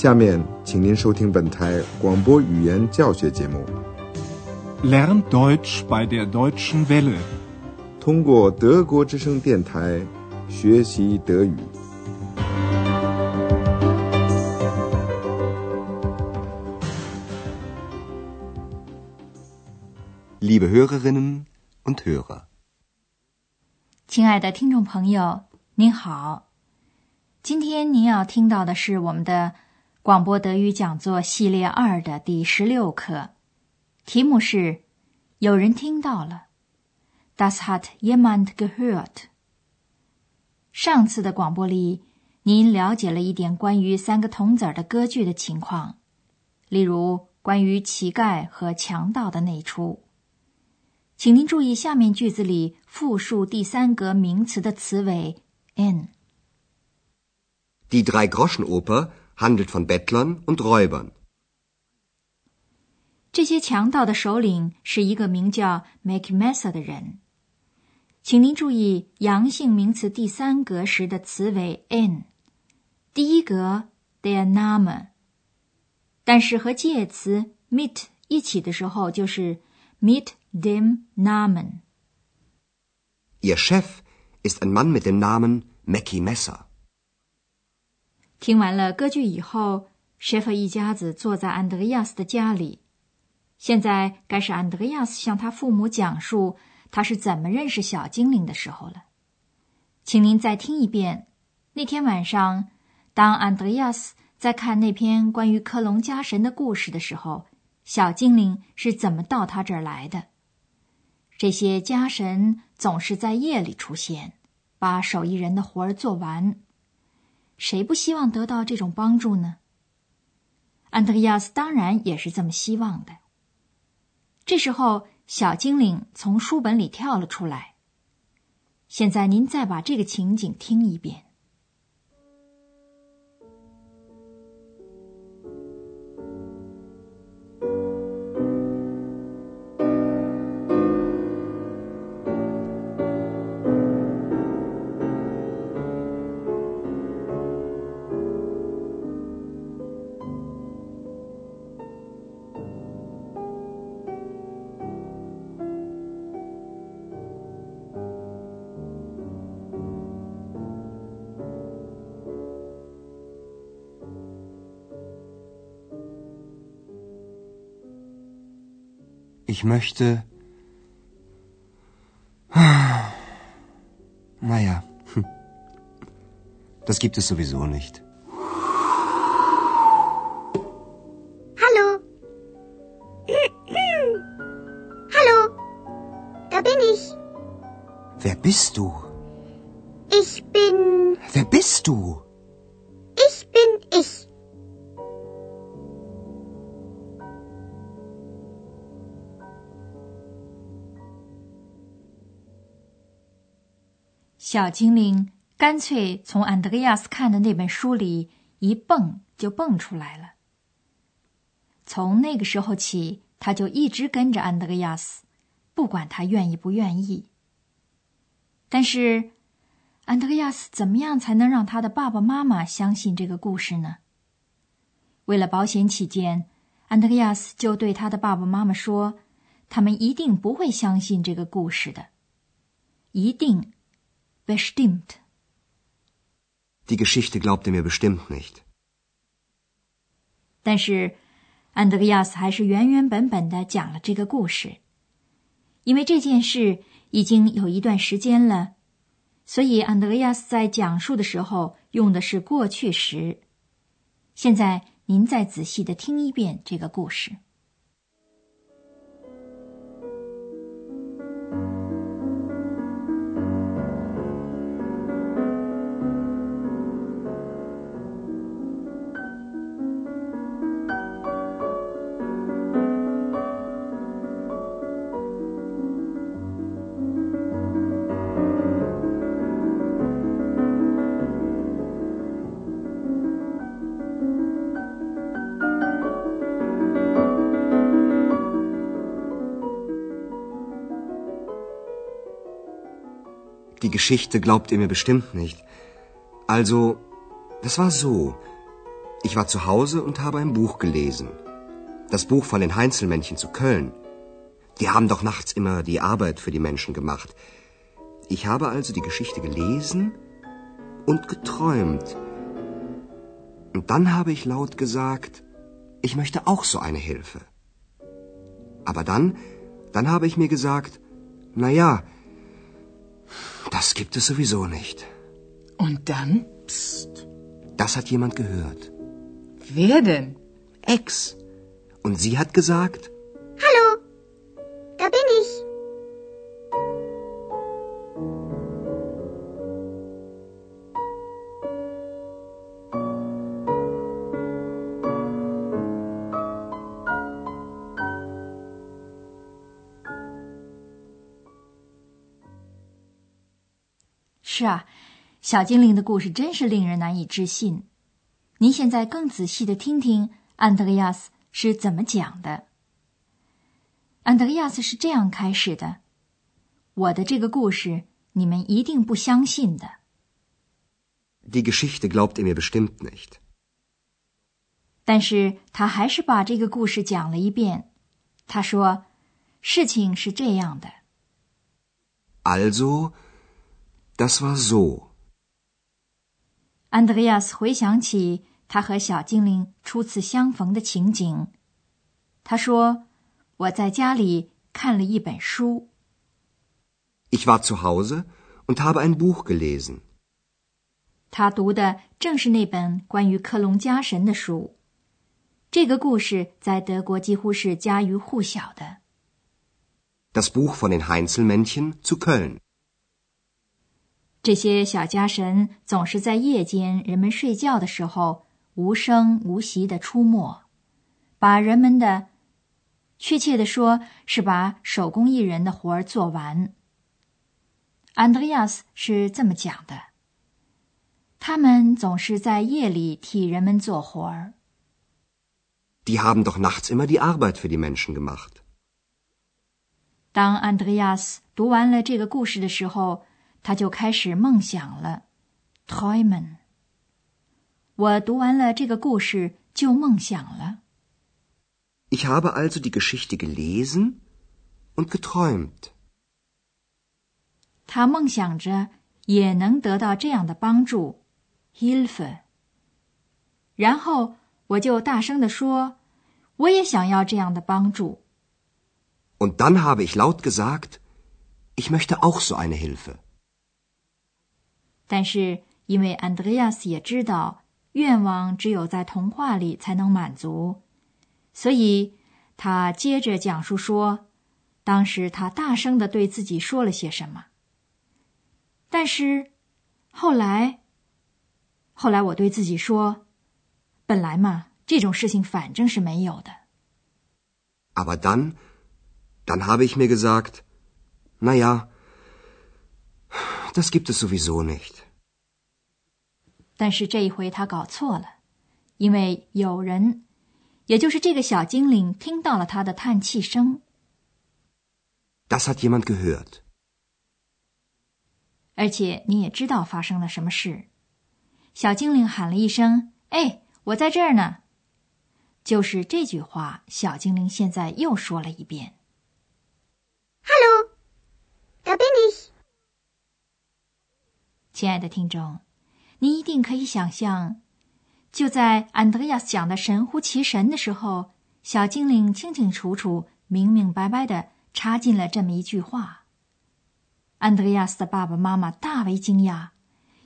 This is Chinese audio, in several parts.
下面，请您收听本台广播语言教学节目。Lern Deutsch bei der Deutschen Welle，通过德国之声电台学习德语。Liebe Hörerinnen und Hörer，亲爱的听众朋友，您好。今天您要听到的是我们的。广播德语讲座系列二的第十六课，题目是“有人听到了 ”，Das hat jemand gehört。上次的广播里，您了解了一点关于三个童子儿的歌剧的情况，例如关于乞丐和强盗的那出。请您注意下面句子里复数第三格名词的词尾 “n”。Die Drei-Groschen-Oper。handelt von Bettlern und Räubern。这些强盗的首领是一个名叫 Macmessa 的人。请您注意阳性名词第三格时的词尾 n，第一格 der Name，但是和介词 mit 一起的时候就是 mit dem Namen。Ihr Chef ist ein Mann mit dem Namen Mackie Messer。 听完了歌剧以后舍夫一家子坐在安德烈亚斯的家里。现在该是安德烈亚斯向他父母讲述他是怎么认识小精灵的时候了。请您再听一遍那天晚上，当安德烈亚斯在看那篇关于克隆家神的故事的时候，小精灵是怎么到他这儿来的。这些家神总是在夜里出现，把手艺人的活儿做完。谁不希望得到这种帮助呢？安德烈亚斯当然也是这么希望的。这时候，小精灵从书本里跳了出来。现在，您再把这个情景听一遍。Ich möchte. Naja, das gibt es sowieso nicht. Hallo. Hallo. Da bin ich. Wer bist du? Ich bin. Wer bist du? 小精灵干脆从安德烈亚斯看的那本书里一蹦就蹦出来了。从那个时候起，他就一直跟着安德烈亚斯，不管他愿意不愿意。但是，安德烈亚斯怎么样才能让他的爸爸妈妈相信这个故事呢？为了保险起见，安德烈亚斯就对他的爸爸妈妈说：“他们一定不会相信这个故事的，一定。” Bestimmt. Die Geschichte glaubte mir bestimmt nicht. 但是，安德烈亚斯还是原原本本的讲了这个故事，因为这件事已经有一段时间了，所以安德烈亚斯在讲述的时候用的是过去时。现在，您再仔细的听一遍这个故事。Die Geschichte glaubt ihr mir bestimmt nicht. Also, das war so. Ich war zu Hause und habe ein Buch gelesen. Das Buch von den Heinzelmännchen zu Köln. Die haben doch nachts immer die Arbeit für die Menschen gemacht. Ich habe also die Geschichte gelesen und geträumt. Und dann habe ich laut gesagt, ich möchte auch so eine Hilfe. Aber dann, dann habe ich mir gesagt, na ja, das gibt es sowieso nicht. Und dann? Psst. Das hat jemand gehört. Wer denn? Ex. Und sie hat gesagt, 是啊，小精灵的故事真是令人难以置信。您现在更仔细的听听安德烈亚斯是怎么讲的。安德烈亚斯是这样开始的：“我的这个故事，你们一定不相信的。die Geschichte glaubt ihr mir bestimmt nicht. 但是他还是把这个故事讲了一遍。他说：“事情是这样的。Also, das war so. ”安德烈亚斯回想起他和小精灵初次相逢的情景。他说：“我在家里看了一本书。 Ich war zu Hause und habe ein Buch gelesen. 他读的正是那本关于克隆家神的书。这个故事在德国几乎是家喻户晓的。 Das Buch von den Heinzelmännchen zu Köln. 这些小家神总是在夜间人们睡觉的时候无声无息的出没，把人们的，确切的说是把手工艺人的活儿做完。安德烈亚斯是这么讲的：他们总是在夜里替人们做活儿。Die haben doch nachts immer die Arbeit für die Menschen gemacht. 当安德烈亚斯读完了这个故事的时候，他就开始梦想了 （träumen）。我读完了这个故事，就梦想了。Ich habe also die Geschichte gelesen und geträumt. 他梦想着也能得到这样的帮助 （Hilfe）。然后我就大声地说：“我也想要这样的帮助。Und dann habe ich laut gesagt, ich möchte auch so eine Hilfe. ”但是因为安德烈亚斯也知道愿望只有在童话里才能满足，所以他接着讲述说，当时他大声的对自己说了些什么。但是后来，后来我对自己说，本来嘛，这种事情反正是没有的。Aber dann, dann habe ich mir gesagt, na ja, das gibt es sowieso nicht. 但是这一回他搞错了，因为有人，也就是这个小精灵，听到了他的叹气声，Das hat jemand gehört. 而且你也知道发生了什么事。小精灵喊了一声：“哎，我在这儿呢！”就是这句话，小精灵现在又说了一遍。Hallo, da bin ich. 亲爱的听众，您一定可以想象，就在安德烈亚斯讲的神乎其神的时候，小精灵清清楚楚、明明白白的插进了这么一句话。安德烈亚斯的爸爸妈妈大为惊讶，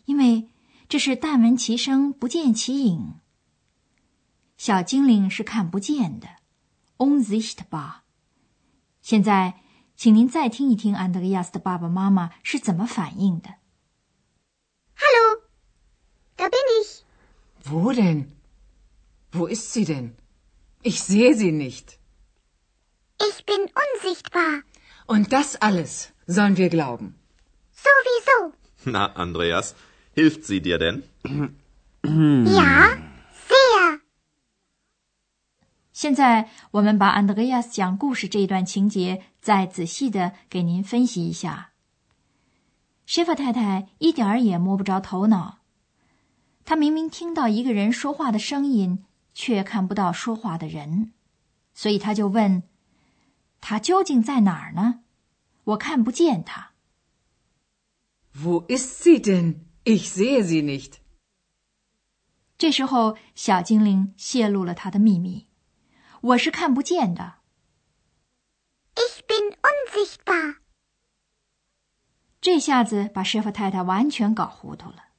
因为这是但闻其声，不见其影。小精灵是看不见的，unsichtbar。现在，请您再听一听安德烈亚斯的爸爸妈妈是怎么反应的。Wo denn? Wo ist sie denn? Ich sehe sie nicht. Ich bin unsichtbar. Und das alles sollen wir glauben. Sowieso. Na, Andreas, hilft sie dir denn? Ja, sehr. 现在我们把安德烈亚斯讲故事这一段情节再仔细的给您分析一下。谢弗太太一点儿也摸不着头脑。 他明明听到一个人说话的声音，却看不到说话的人，所以他就问：“他究竟在哪儿呢？我看不见他。” Wo ist sie denn? Ich sehe sie nicht. 这时候，小精灵泄露了他的秘密：“我是看不见的。” Ich bin unsichtbar. 这下子把师傅太太完全搞糊涂了。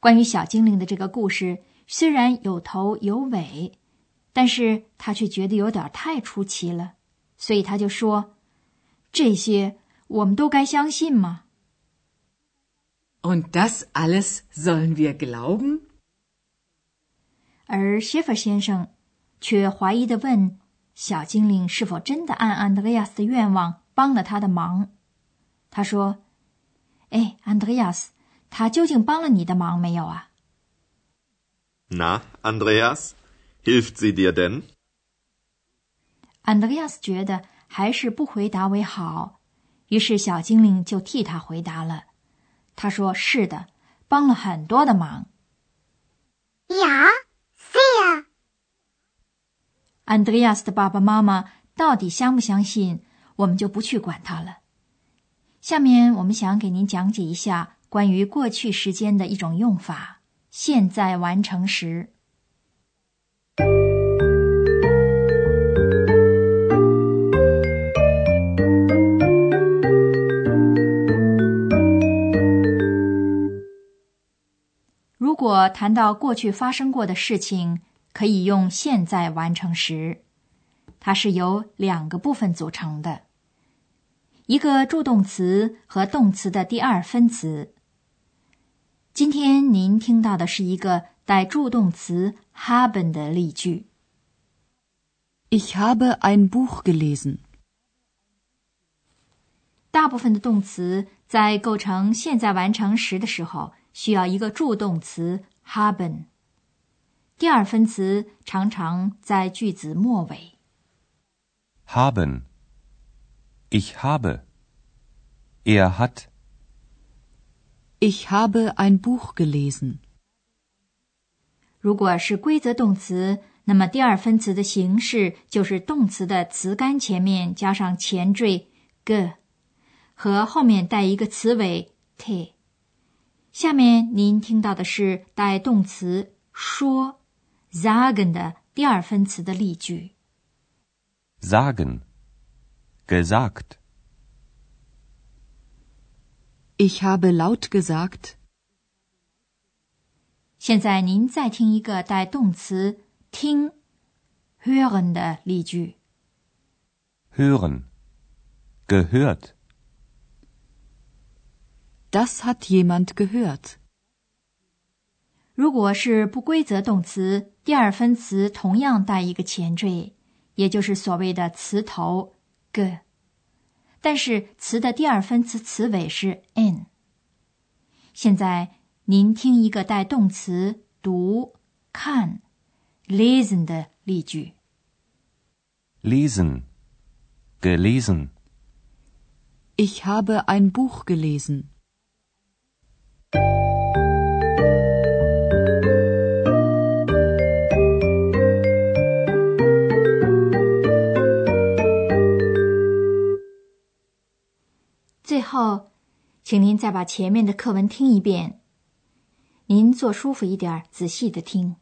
关于小精灵的这个故事，虽然有头有尾，但是他却觉得有点太出奇了，所以他就说：“这些我们都该相信吗？” Und das alles sollen wir glauben? 而谢弗先生却怀疑的问小精灵是否真的按安德烈亚斯的愿望帮了他的忙。他说：“哎，安德烈亚斯，他究竟帮了你的忙没有啊？”Na, Andreas, hilft sie dir denn? 安德烈亚斯觉得还是不回答为好，于是小精灵就替他回答了。他说：“是的，帮了很多的忙。” Ja. 安德烈亚斯的爸爸妈妈到底相不相信，我们就不去管他了。下面我们想给您讲解一下关于过去时间的一种用法——现在完成时。如果谈到过去发生过的事情，可以用现在完成时，它是由两个部分组成的，一个助动词和动词的第二分词。今天您听到的是一个带助动词 haben 的例句：Ich habe ein Buch gelesen。大部分的动词在构成现在完成时的时候，需要一个助动词 haben。第二分词常常在句子末尾。Haben, ich habe, er hat. Ich habe ein Buch gelesen. 如果是规则动词，那么第二分词的形式就是动词的词干前面加上前缀 ge，和后面带一个词尾 te。下面您听到的是带动词说。sagen 的第二分词的例句。sagen, Ich habe laut gesagt. 现在您再听一个带动词听 hören 的例句。hören, gehört. Das hat jemand gehört. 如果是不规则动词，第二分词同样带一个前缀，也就是所谓的词头 g， 但是词的第二分词词尾是 n。现在您听一个带动词读、看 listen 的例句：lesen, gelesen. Ich habe ein Buch gelesen. 最后，请您再把前面的课文听一遍。您坐舒服一点，仔细的听。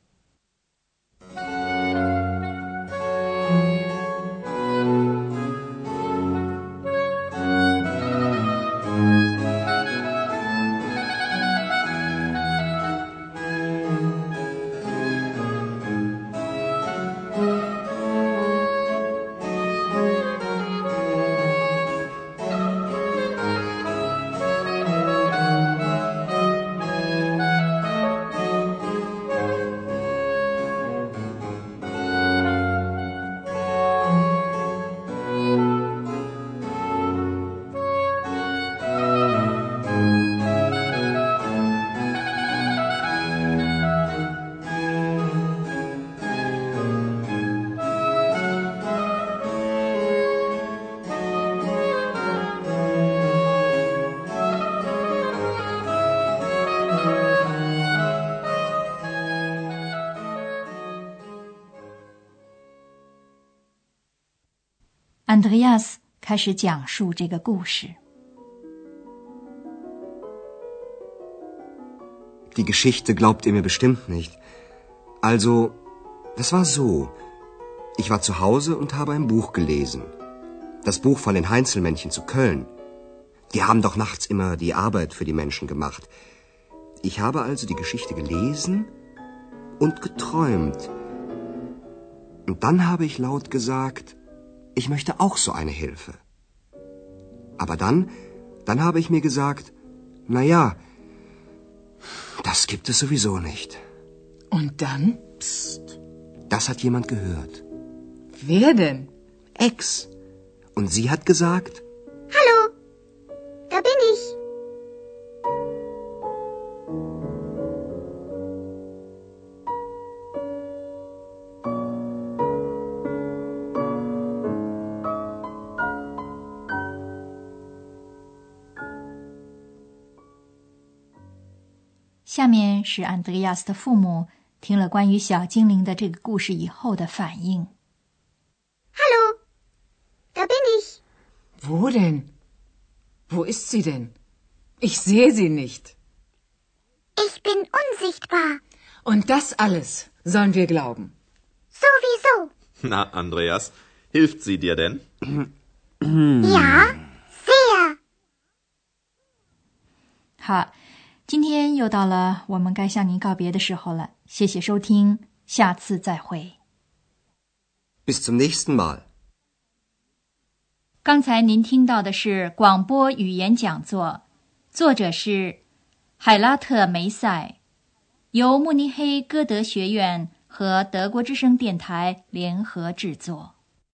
安德烈亚斯开始讲述这个故事。Die Geschichte glaubt ihr mir bestimmt nicht. Also, das war so. Ich war zu Hause und habe ein Buch gelesen. Das Buch von den Heinzelmännchen zu Köln. Die haben doch nachts immer die Arbeit für die Menschen gemacht. Ich habe also die Geschichte gelesen und geträumt. Und dann habe ich laut gesagt, ich möchte auch so eine Hilfe. Aber dann, dann habe ich mir gesagt, na ja, das gibt es sowieso nicht. Und dann? Psst. Das hat jemand gehört. Wer denn? Ex. Und sie hat gesagt, 下面是安德烈亚斯的父母听了关于小精灵的这个故事以后的反应。 Hallo, da bin ich. Wo denn? Wo ist sie denn? Ich sehe sie nicht. Ich bin unsichtbar. Und das alles sollen wir glauben. Sowieso. Na, Andreas, hilft sie dir denn? Ja, sehr. 好， 今天又到了我们该向您告别的时候了。谢谢收听，下次再会。bis zum nächsten Mal. 刚才您听到的是广播语言讲座，作者是海拉特梅塞，由慕尼黑歌德学院和德国之声电台联合制作。